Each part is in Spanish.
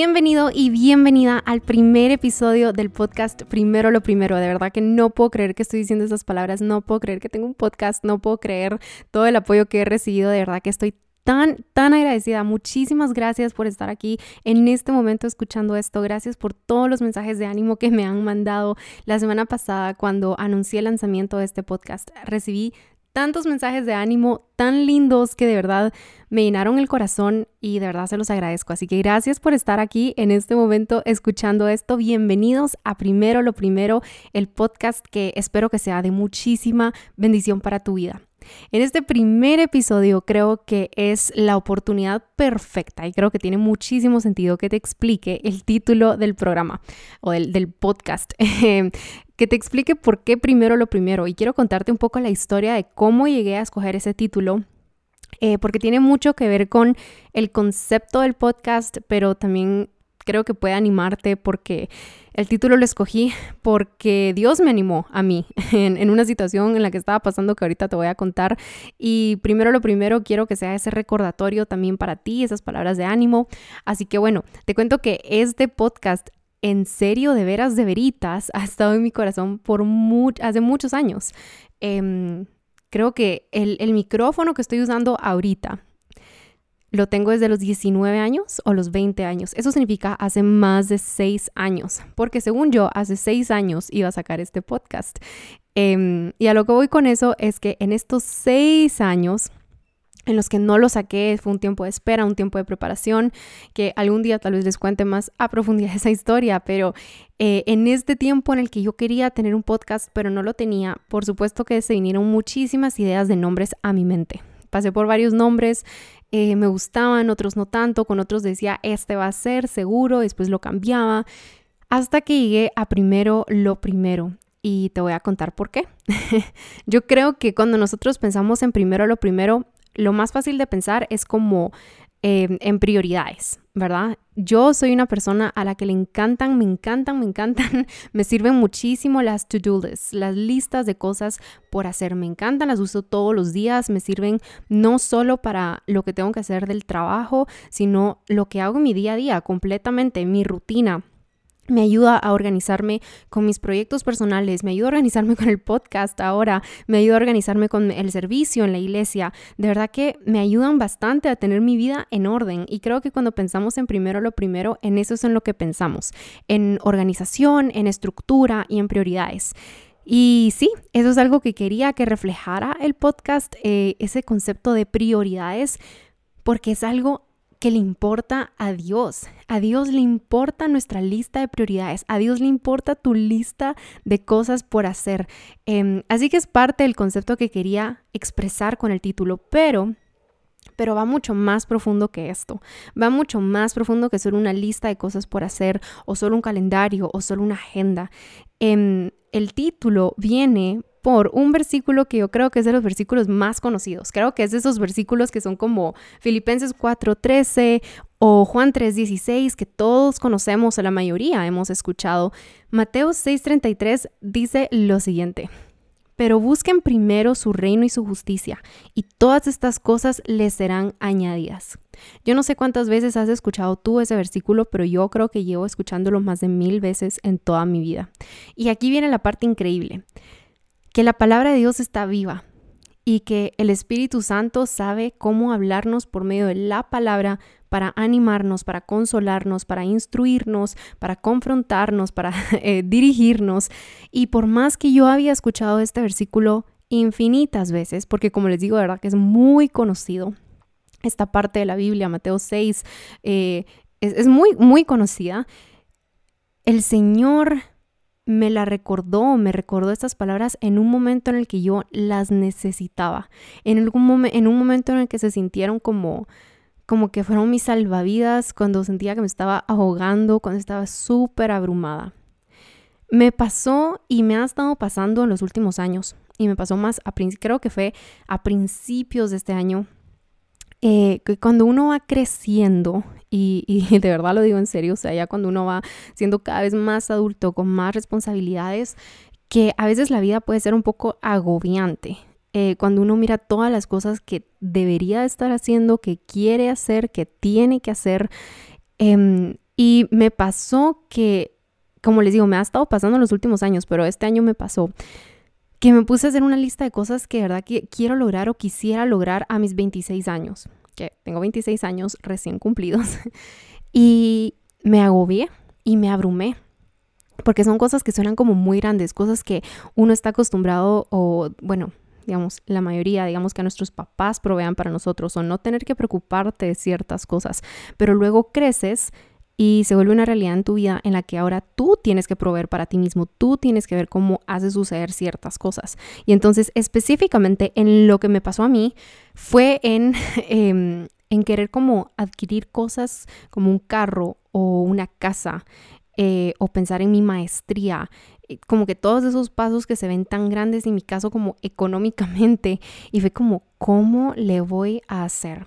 Bienvenido y bienvenida al primer episodio del podcast Primero lo Primero. De verdad que no puedo creer que estoy diciendo esas palabras, no puedo creer que tengo un podcast, no puedo creer todo el apoyo que he recibido. De verdad que estoy tan, tan agradecida. Muchísimas gracias por estar aquí en este momento escuchando esto. Gracias por todos los mensajes de ánimo que me han mandado. La semana pasada, cuando anuncié el lanzamiento de este podcast, recibí tantos mensajes de ánimo tan lindos que de verdad me llenaron el corazón y de verdad se los agradezco. Así que gracias por estar aquí en este momento escuchando esto. Bienvenidos a Primero lo Primero, el podcast que espero que sea de muchísima bendición para tu vida. En este primer episodio creo que es la oportunidad perfecta y creo que tiene muchísimo sentido que te explique el título del programa o del, podcast. que te explique por qué primero lo primero. Y quiero contarte un poco la historia de cómo llegué a escoger ese título eh, porque tiene mucho que ver con el concepto del podcast, pero también creo que puede animarte porque el título lo escogí porque Dios me animó a mí en, una situación en la que estaba pasando que ahorita te voy a contar. Y primero lo primero, quiero que sea ese recordatorio también para ti, esas palabras de ánimo. Así que bueno, te cuento que este podcast en serio, de veras, de veritas, ha estado en mi corazón por hace muchos años. Em, creo que el, el micrófono que estoy usando ahorita lo tengo desde los 19 años o los 20 años. Eso significa hace más de 6 años, porque según yo, hace 6 años iba a sacar este podcast. Em, y a lo que voy con eso es que en estos 6 años en los que no lo saqué, fue un tiempo de espera, un tiempo de preparación, que algún día tal vez les cuente más a profundidad esa historia, pero eh, en este tiempo en el que yo quería tener un podcast, pero no lo tenía, por supuesto que se vinieron muchísimas ideas de nombres a mi mente. Pasé por varios nombres, eh, me gustaban, otros no tanto, con otros decía, este va a ser seguro, después lo cambiaba, hasta que llegué a primero lo primero. Y te voy a contar por qué. Yo creo que cuando nosotros pensamos en primero lo primero, lo más fácil de pensar es como Em, en prioridades, ¿verdad? Yo soy una persona a la que le encantan, me encantan, me encantan, me sirven muchísimo las to-do lists, las listas de cosas por hacer, me encantan, las uso todos los días, me sirven no solo para lo que tengo que hacer del trabajo, sino lo que hago en mi día a día, completamente, mi rutina me ayuda a organizarme con mis proyectos personales, me ayuda a organizarme con el podcast ahora, me ayuda a organizarme con el servicio en la iglesia. De verdad que me ayudan bastante a tener mi vida en orden y creo que cuando pensamos en primero lo primero, en eso es en lo que pensamos, en organización, en estructura y en prioridades. Y sí, eso es algo que quería que reflejara el podcast, eh, ese concepto de prioridades, porque es algo que le importa a Dios. A Dios le importa nuestra lista de prioridades. A Dios le importa tu lista de cosas por hacer. Em, así que es parte del concepto que quería expresar con el título, pero pero va mucho más profundo que esto. Va mucho más profundo que solo una lista de cosas por hacer o solo un calendario o solo una agenda. Em, el título viene por un versículo que yo creo que es de los versículos más conocidos. Creo que es de esos versículos que son como Filipenses 4:13 o Juan 3:16 que todos conocemos o la mayoría hemos escuchado. Mateo 6:33 dice lo siguiente. Pero busquen primero su reino y su justicia, y todas estas cosas les serán añadidas. Yo no sé cuántas veces has escuchado tú ese versículo, pero yo creo que llevo escuchándolo más de mil veces en toda mi vida. Y aquí viene la parte increíble que la palabra de Dios está viva y que el Espíritu Santo sabe cómo hablarnos por medio de la palabra para animarnos, para consolarnos, para instruirnos, para confrontarnos, para eh, dirigirnos. Y por más que yo había escuchado este versículo infinitas veces, porque como les digo, de verdad que es muy conocido, esta parte de la Biblia, Mateo 6, eh, es, es muy, muy conocida, el Señor me la recordó, me recordó estas palabras en un momento en el que yo las necesitaba, en, algún en un momento en el que se sintieron como, como que fueron mis salvavidas, cuando sentía que me estaba ahogando, cuando estaba súper abrumada. Me pasó y me ha estado pasando en los últimos años, y me pasó más, a, creo que fue a principios de este año, eh, que cuando uno va creciendo, y, de verdad lo digo en serio, o sea, ya cuando uno va siendo cada vez más adulto, con más responsabilidades, que a veces la vida puede ser un poco agobiante. Eh, cuando uno mira todas las cosas que debería estar haciendo, que quiere hacer, que tiene que hacer, em, Y me pasó que, como les digo, me ha estado pasando en los últimos años, pero este año me pasó que me puse a hacer una lista de cosas que de verdad quiero lograr o quisiera lograr a mis 26 años, que tengo 26 años recién cumplidos, y me agobié y me abrumé. Porque son cosas que suenan como muy grandes, cosas que uno está acostumbrado o, bueno, digamos, la mayoría, digamos que nuestros papás provean para nosotros o no tener que preocuparte de ciertas cosas. Pero luego creces y se vuelve una realidad en tu vida en la que ahora tú tienes que proveer para ti mismo, tú tienes que ver cómo hace suceder ciertas cosas. Y entonces específicamente en lo que me pasó a mí fue en, em, querer como adquirir cosas como un carro o una casa eh, o pensar en mi maestría, como que todos esos pasos que se ven tan grandes en mi caso como económicamente y fue como, ¿cómo le voy a hacer?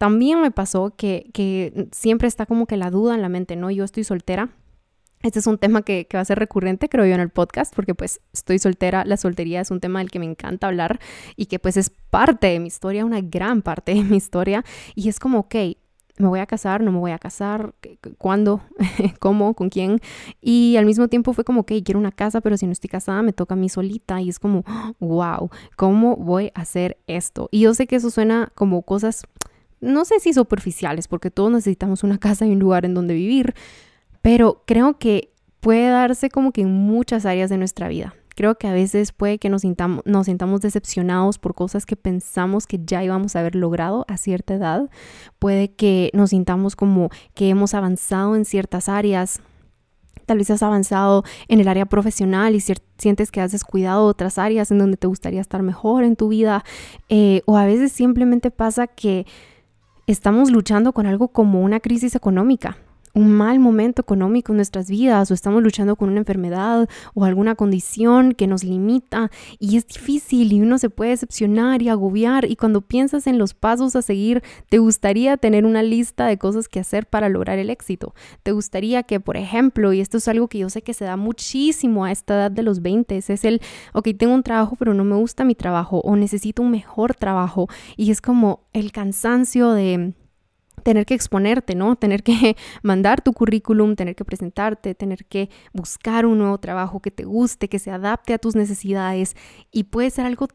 También me pasó que, siempre está como que la duda en la mente, ¿no? Yo estoy soltera. Este es un tema que, va a ser recurrente, creo yo, en el podcast, porque pues estoy soltera, la soltería es un tema del que me encanta hablar y que pues es parte de mi historia, una gran parte de mi historia. Y es como, ok, me voy a casar, no me voy a casar, cuándo, cómo, con quién. Y al mismo tiempo fue como, ok, quiero una casa, pero si no estoy casada, me toca a mí solita. Y es como, wow, ¿cómo voy a hacer esto? Y yo sé que eso suena como cosas no sé si superficiales, porque todos necesitamos una casa y un lugar en donde vivir, pero creo que puede darse como que en muchas áreas de nuestra vida. Creo que a veces puede que nos sintamos, nos sintamos decepcionados por cosas que pensamos que ya íbamos a haber logrado a cierta edad. Puede que nos sintamos como que hemos avanzado en ciertas áreas. Tal vez has avanzado en el área profesional y sientes que has descuidado otras áreas en donde te gustaría estar mejor en tu vida. Eh, o a veces simplemente pasa que estamos luchando con algo como una crisis económica un mal momento económico en nuestras vidas o estamos luchando con una enfermedad o alguna condición que nos limita y es difícil y uno se puede decepcionar y agobiar y cuando piensas en los pasos a seguir, te gustaría tener una lista de cosas que hacer para lograr el éxito. Te gustaría que, por ejemplo, y esto es algo que yo sé que se da muchísimo a esta edad de los 20, es el, ok, tengo un trabajo pero no me gusta mi trabajo o necesito un mejor trabajo y es como el cansancio de tener que exponerte, ¿no? Tener que mandar tu currículum, tener que presentarte, tener que buscar un nuevo trabajo que te guste, que se adapte a tus necesidades y puede ser algo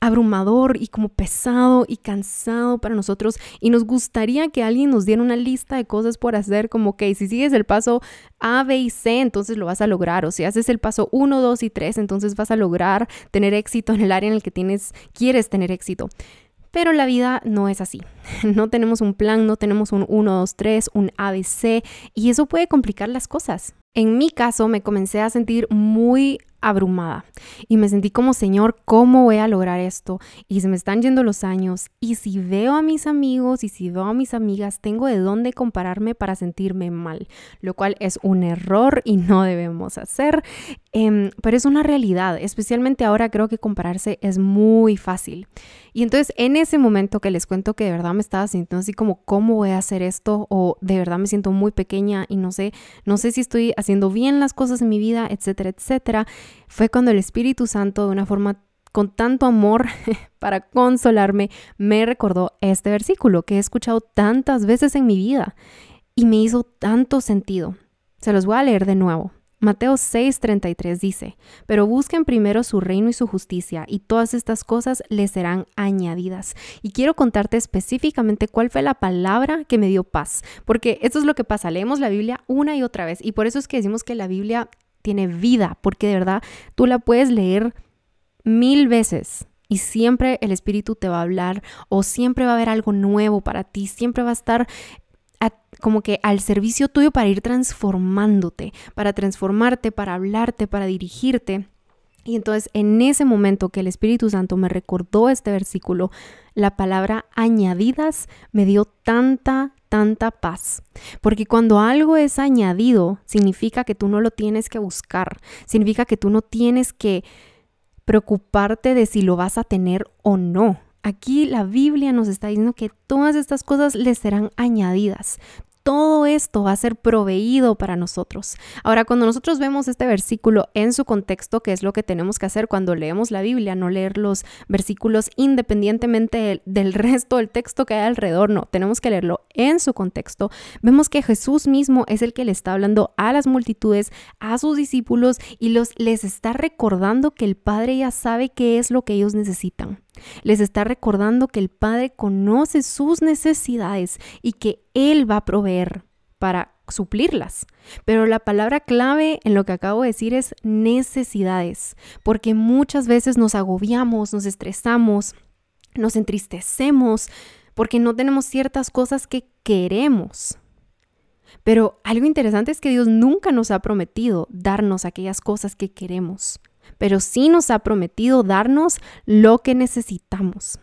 abrumador y como pesado y cansado para nosotros y nos gustaría que alguien nos diera una lista de cosas por hacer como que si sigues el paso A, B y C, entonces lo vas a lograr o si haces el paso 1, 2 y 3, entonces vas a lograr tener éxito en el área en el que tienes quieres tener éxito. Pero la vida no es así. No tenemos un plan, no tenemos un 1, 2, 3, un ABC y eso puede complicar las cosas. En mi caso me comencé a sentir muy abrumada y me sentí como, Señor, ¿cómo voy a lograr esto? Y se me están yendo los años y si veo a mis amigos y si veo a mis amigas, tengo de dónde compararme para sentirme mal, lo cual es un error y no debemos hacer, em, pero es una realidad, especialmente ahora creo que compararse es muy fácil. Y entonces en ese momento que les cuento que de verdad me estaba sintiendo así como, ¿cómo voy a hacer esto? O de verdad me siento muy pequeña y no sé, no sé si estoy haciendo bien las cosas en mi vida, etcétera, etcétera fue cuando el Espíritu Santo, de una forma con tanto amor para consolarme, me recordó este versículo que he escuchado tantas veces en mi vida y me hizo tanto sentido. Se los voy a leer de nuevo. Mateo 6:33 dice, pero busquen primero su reino y su justicia, y todas estas cosas les serán añadidas. Y quiero contarte específicamente cuál fue la palabra que me dio paz, porque esto es lo que pasa, leemos la Biblia una y otra vez, y por eso es que decimos que la Biblia tiene vida, porque de verdad tú la puedes leer mil veces y siempre el Espíritu te va a hablar o siempre va a haber algo nuevo para ti, siempre va a estar como que al servicio tuyo para ir transformándote, para transformarte, para hablarte, para dirigirte. Y entonces en ese momento que el Espíritu Santo me recordó este versículo, la palabra añadidas me dio tanta, tanta paz. Porque cuando algo es añadido, significa que tú no lo tienes que buscar, significa que tú no tienes que preocuparte de si lo vas a tener o no. Aquí la Biblia nos está diciendo que todas estas cosas les serán añadidas. Todo esto va a ser proveído para nosotros. Ahora, cuando nosotros vemos este versículo en su contexto, que es lo que tenemos que hacer cuando leemos la Biblia, no leer los versículos independientemente del, resto del texto que hay alrededor, no, tenemos que leerlo en su contexto. Vemos que Jesús mismo es el que le está hablando a las multitudes, a sus discípulos y les está recordando que el Padre ya sabe qué es lo que ellos necesitan. Les está recordando que el Padre conoce sus necesidades y que Él va a proveer para suplirlas. Pero la palabra clave en lo que acabo de decir es necesidades, porque muchas veces nos agobiamos, nos estresamos, nos entristecemos, porque no tenemos ciertas cosas que queremos. Pero algo interesante es que Dios nunca nos ha prometido darnos aquellas cosas que queremos pero sí nos ha prometido darnos lo que necesitamos.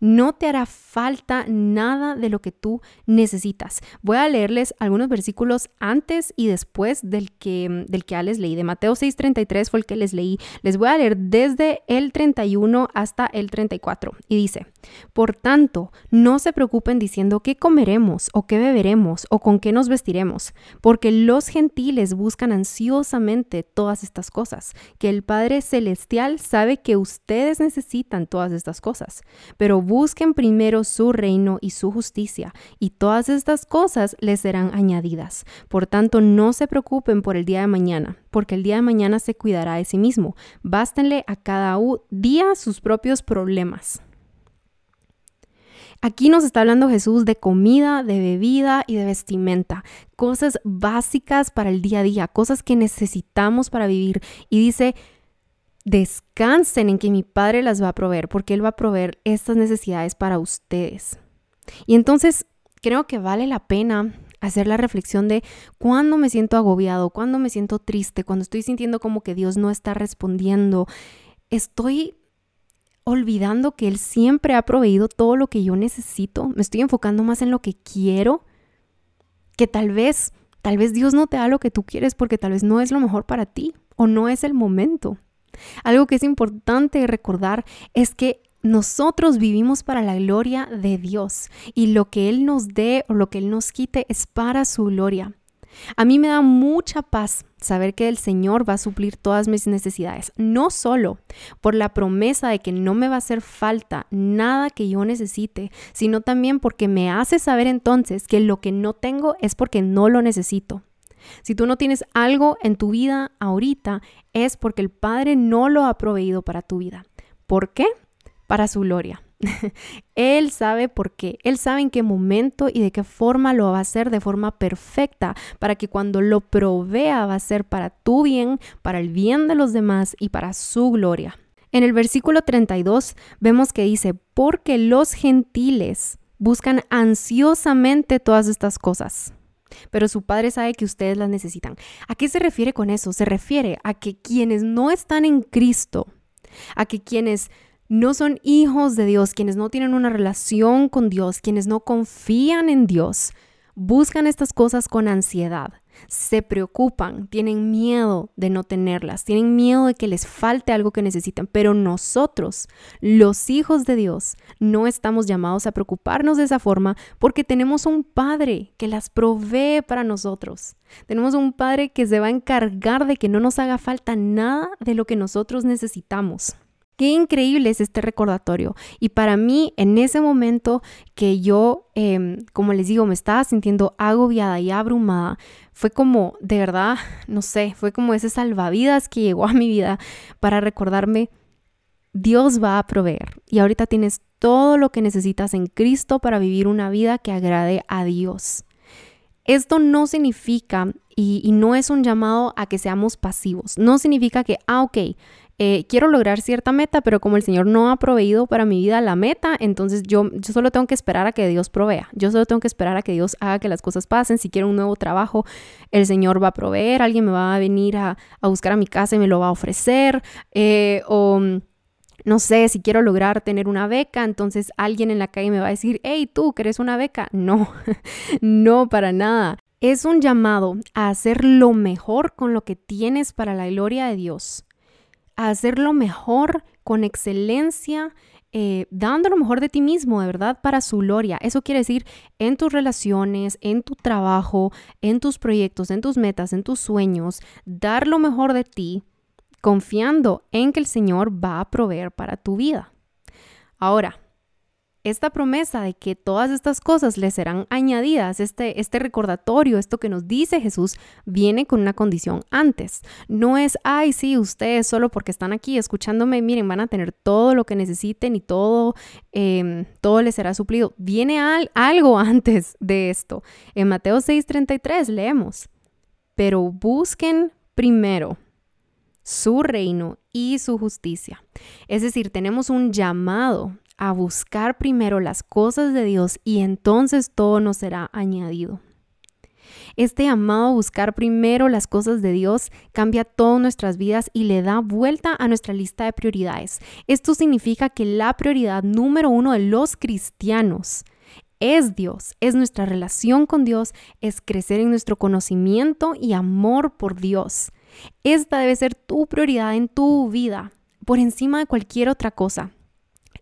No te hará falta nada de lo que tú necesitas. Voy a leerles algunos versículos antes y después del que, del que ya les leí. De Mateo 6:33 fue el que les leí. Les voy a leer desde el 31 hasta el 34. Y dice, por tanto, no se preocupen diciendo qué comeremos o qué beberemos o con qué nos vestiremos, porque los gentiles buscan ansiosamente todas estas cosas, que el Padre Celestial sabe que ustedes necesitan todas estas cosas. Pero busquen primero su reino y su justicia, y todas estas cosas les serán añadidas. Por tanto, no se preocupen por el día de mañana, porque el día de mañana se cuidará de sí mismo. Bástenle a cada día sus propios problemas. Aquí nos está hablando Jesús de comida, de bebida y de vestimenta, cosas básicas para el día a día, cosas que necesitamos para vivir. Y dice, descansen en que mi Padre las va a proveer, porque Él va a proveer estas necesidades para ustedes. Y entonces creo que vale la pena hacer la reflexión de cuando me siento agobiado, cuando me siento triste, cuando estoy sintiendo como que Dios no está respondiendo. Estoy olvidando que Él siempre ha proveído todo lo que yo necesito. Me estoy enfocando más en lo que quiero, que tal vez, tal vez Dios no te da lo que tú quieres porque tal vez no es lo mejor para ti o no es el momento. Algo que es importante recordar es que nosotros vivimos para la gloria de Dios y lo que Él nos dé o lo que Él nos quite es para su gloria. A mí me da mucha paz saber que el Señor va a suplir todas mis necesidades, no solo por la promesa de que no me va a hacer falta nada que yo necesite, sino también porque me hace saber entonces que lo que no tengo es porque no lo necesito. Si tú no tienes algo en tu vida ahorita, es porque el Padre no lo ha proveído para tu vida. ¿Por qué? Para su gloria. él sabe por qué, Él sabe en qué momento y de qué forma lo va a hacer de forma perfecta, para que cuando lo provea va a ser para tu bien, para el bien de los demás y para su gloria. En el versículo 32 vemos que dice, porque los gentiles buscan ansiosamente todas estas cosas pero su padre sabe que ustedes las necesitan. ¿A qué se refiere con eso? Se refiere a que quienes no están en Cristo, a que quienes no son hijos de Dios, quienes no tienen una relación con Dios, quienes no confían en Dios, buscan estas cosas con ansiedad se preocupan, tienen miedo de no tenerlas, tienen miedo de que les falte algo que necesitan, pero nosotros, los hijos de Dios, no estamos llamados a preocuparnos de esa forma porque tenemos un Padre que las provee para nosotros. Tenemos un Padre que se va a encargar de que no nos haga falta nada de lo que nosotros necesitamos. Qué increíble es este recordatorio. Y para mí, en ese momento que yo, em, como les digo, me estaba sintiendo agobiada y abrumada, fue como, de verdad, no sé, fue como ese salvavidas que llegó a mi vida para recordarme, Dios va a proveer. Y ahorita tienes todo lo que necesitas en Cristo para vivir una vida que agrade a Dios. Esto no significa, y, y no es un llamado a que seamos pasivos, no significa que, ah, ok, eh, quiero lograr cierta meta, pero como el Señor no ha proveído para mi vida la meta, entonces yo, solo tengo que esperar a que Dios provea. Yo solo tengo que esperar a que Dios haga que las cosas pasen. Si quiero un nuevo trabajo, el Señor va a proveer, alguien me va a venir a, buscar a mi casa y me lo va a ofrecer. Eh, o no sé, si quiero lograr tener una beca, entonces alguien en la calle me va a decir, hey, tú, ¿querés una beca? No, no, para nada. Es un llamado a hacer lo mejor con lo que tienes para la gloria de Dios a hacerlo mejor, con excelencia, eh, dando lo mejor de ti mismo, de verdad, para su gloria. Eso quiere decir en tus relaciones, en tu trabajo, en tus proyectos, en tus metas, en tus sueños, dar lo mejor de ti, confiando en que el Señor va a proveer para tu vida. Ahora, esta promesa de que todas estas cosas le serán añadidas, este, este recordatorio, esto que nos dice Jesús, viene con una condición antes. No es, ay, sí, ustedes solo porque están aquí escuchándome, miren, van a tener todo lo que necesiten y todo, em, todo les será suplido. Viene algo antes de esto. En Mateo 6:33 leemos, pero busquen primero su reino y su justicia. Es decir, tenemos un llamado a buscar primero las cosas de Dios y entonces todo nos será añadido. Este llamado a buscar primero las cosas de Dios cambia todas nuestras vidas y le da vuelta a nuestra lista de prioridades. Esto significa que la prioridad número uno de los cristianos es Dios, es nuestra relación con Dios, es crecer en nuestro conocimiento y amor por Dios. Esta debe ser tu prioridad en tu vida, por encima de cualquier otra cosa.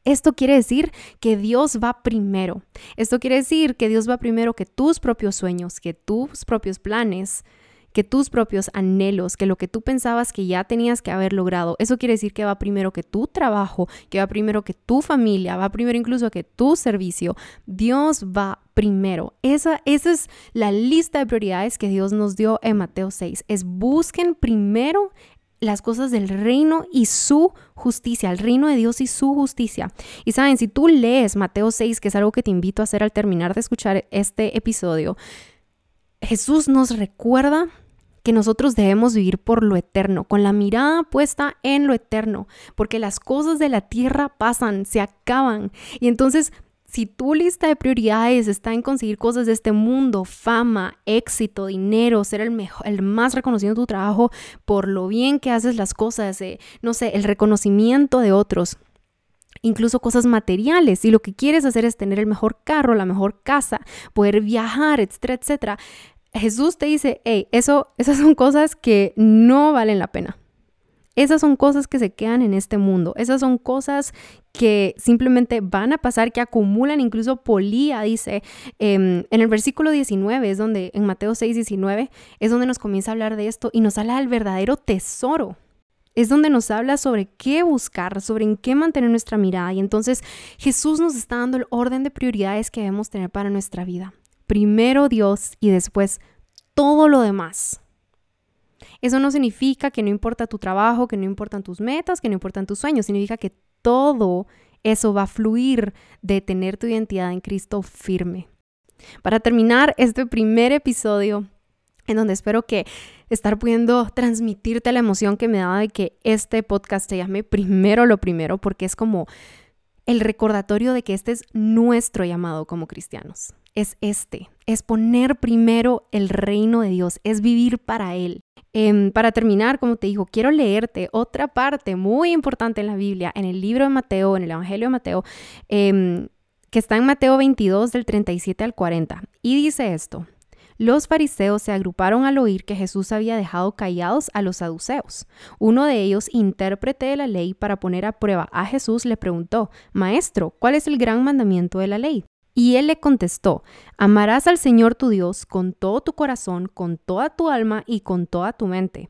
Esto quiere decir que Dios va primero. Esto quiere decir que Dios va primero que tus propios sueños, que tus propios planes, que tus propios anhelos, que lo que tú pensabas que ya tenías que haber logrado. Eso quiere decir que va primero que tu trabajo, que va primero que tu familia, va primero incluso que tu servicio. Dios va primero. Esa, es la lista de prioridades que Dios nos dio en Mateo 6. Es busquen primero las cosas del reino y su justicia, el reino de Dios y su justicia. Y saben, si tú lees Mateo 6, que es algo que te invito a hacer al terminar de escuchar este episodio, Jesús nos recuerda que nosotros debemos vivir por lo eterno, con la mirada puesta en lo eterno, porque las cosas de la tierra pasan, se acaban. Y entonces si tu lista de prioridades está en conseguir cosas de este mundo, fama, éxito, dinero, ser el, mejor, el más reconocido en tu trabajo por lo bien que haces las cosas, eh, no sé, el reconocimiento de otros, incluso cosas materiales, si lo que quieres hacer es tener el mejor carro, la mejor casa, poder viajar, etcétera, etcétera, Jesús te dice, hey, eso, esas son cosas que no valen la pena. Esas son cosas que se quedan en este mundo. Esas son cosas que simplemente van a pasar, que acumulan. Incluso Polía dice em, en el versículo 19, es donde en Mateo 6, 19, es donde nos comienza a hablar de esto y nos habla del verdadero tesoro. Es donde nos habla sobre qué buscar, sobre en qué mantener nuestra mirada. Y entonces Jesús nos está dando el orden de prioridades que debemos tener para nuestra vida. Primero Dios y después todo lo demás. Eso no significa que no importa tu trabajo, que no importan tus metas, que no importan tus sueños. Significa que todo eso va a fluir de tener tu identidad en Cristo firme. Para terminar este primer episodio, en donde espero que estar pudiendo transmitirte la emoción que me da de que este podcast se llame primero lo primero, porque es como el recordatorio de que este es nuestro llamado como cristianos. Es este, es poner primero el reino de Dios, es vivir para Él. Em, para terminar, como te digo, quiero leerte otra parte muy importante en la Biblia, en el libro de Mateo, en el Evangelio de Mateo, em, que está en Mateo 22 del 37 al 40. Y dice esto. Los fariseos se agruparon al oír que Jesús había dejado callados a los saduceos. Uno de ellos, intérprete de la ley para poner a prueba a Jesús, le preguntó, Maestro, ¿cuál es el gran mandamiento de la ley? Y él le contestó, amarás al Señor tu Dios con todo tu corazón, con toda tu alma y con toda tu mente.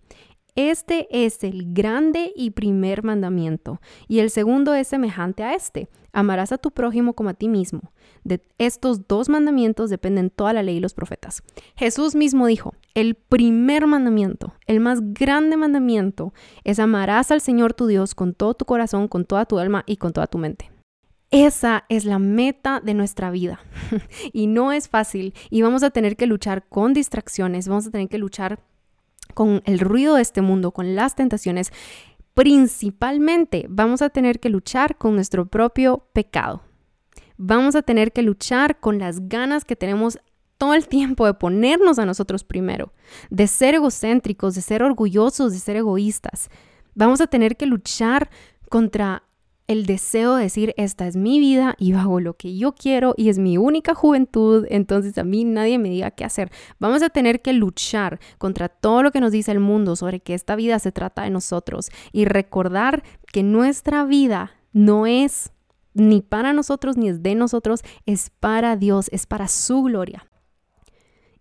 Este es el grande y primer mandamiento, y el segundo es semejante a este, amarás a tu prójimo como a ti mismo. De estos dos mandamientos dependen toda la ley y los profetas. Jesús mismo dijo, el primer mandamiento, el más grande mandamiento, es amarás al Señor tu Dios con todo tu corazón, con toda tu alma y con toda tu mente. Esa es la meta de nuestra vida. y no es fácil. Y vamos a tener que luchar con distracciones, vamos a tener que luchar con el ruido de este mundo, con las tentaciones. Principalmente vamos a tener que luchar con nuestro propio pecado. Vamos a tener que luchar con las ganas que tenemos todo el tiempo de ponernos a nosotros primero, de ser egocéntricos, de ser orgullosos, de ser egoístas. Vamos a tener que luchar contra el deseo de decir, esta es mi vida y hago lo que yo quiero y es mi única juventud, entonces a mí nadie me diga qué hacer. Vamos a tener que luchar contra todo lo que nos dice el mundo sobre que esta vida se trata de nosotros y recordar que nuestra vida no es ni para nosotros ni es de nosotros, es para Dios, es para su gloria.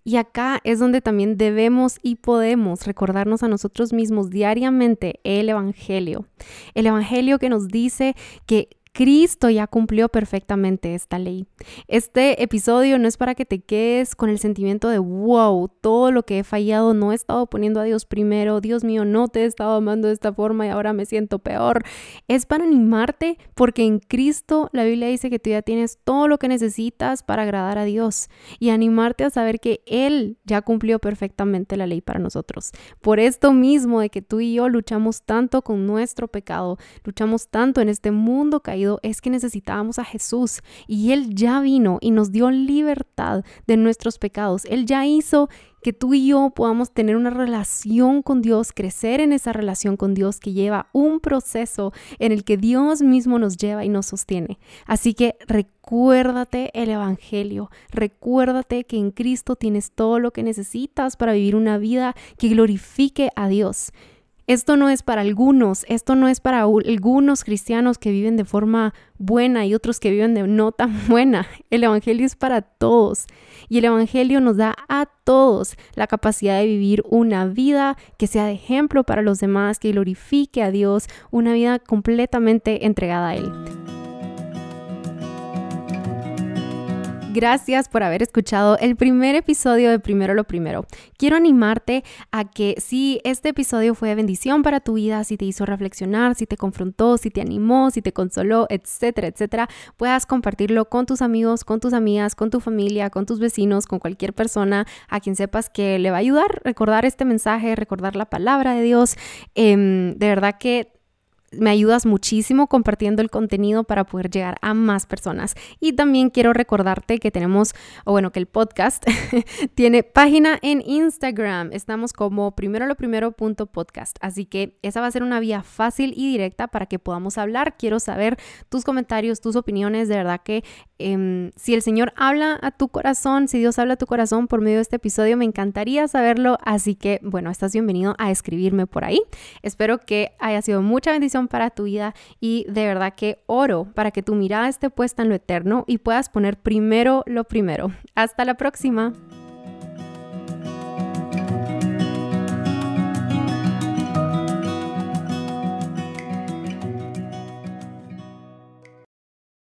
Y acá es donde también debemos y podemos recordarnos a nosotros mismos diariamente el Evangelio. El Evangelio que nos dice que Cristo ya cumplió perfectamente esta ley. Este episodio no es para que te quedes con el sentimiento de, wow, todo lo que he fallado, no he estado poniendo a Dios primero, Dios mío, no te he estado amando de esta forma y ahora me siento peor. Es para animarte porque en Cristo la Biblia dice que tú ya tienes todo lo que necesitas para agradar a Dios y animarte a saber que Él ya cumplió perfectamente la ley para nosotros. Por esto mismo de que tú y yo luchamos tanto con nuestro pecado, luchamos tanto en este mundo caído, es que necesitábamos a Jesús y Él ya vino y nos dio libertad de nuestros pecados. Él ya hizo que tú y yo podamos tener una relación con Dios, crecer en esa relación con Dios que lleva un proceso en el que Dios mismo nos lleva y nos sostiene. Así que recuérdate el Evangelio, recuérdate que en Cristo tienes todo lo que necesitas para vivir una vida que glorifique a Dios. Esto no es para algunos, esto no es para algunos cristianos que viven de forma buena y otros que viven de no tan buena. El Evangelio es para todos y el Evangelio nos da a todos la capacidad de vivir una vida que sea de ejemplo para los demás, que glorifique a Dios, una vida completamente entregada a Él. Gracias por haber escuchado el primer episodio de Primero lo Primero. Quiero animarte a que si este episodio fue de bendición para tu vida, si te hizo reflexionar, si te confrontó, si te animó, si te consoló, etcétera, etcétera, puedas compartirlo con tus amigos, con tus amigas, con tu familia, con tus vecinos, con cualquier persona a quien sepas que le va a ayudar recordar este mensaje, recordar la palabra de Dios. Em, de verdad que me ayudas muchísimo compartiendo el contenido para poder llegar a más personas. Y también quiero recordarte que tenemos, o bueno, que el podcast tiene página en Instagram. Estamos como primero lo primero punto podcast. Así que esa va a ser una vía fácil y directa para que podamos hablar. Quiero saber tus comentarios, tus opiniones. De verdad que em, si el Señor habla a tu corazón, si Dios habla a tu corazón por medio de este episodio, me encantaría saberlo. Así que, bueno, estás bienvenido a escribirme por ahí. Espero que haya sido mucha bendición para tu vida y de verdad que oro para que tu mirada esté puesta en lo eterno y puedas poner primero lo primero. Hasta la próxima.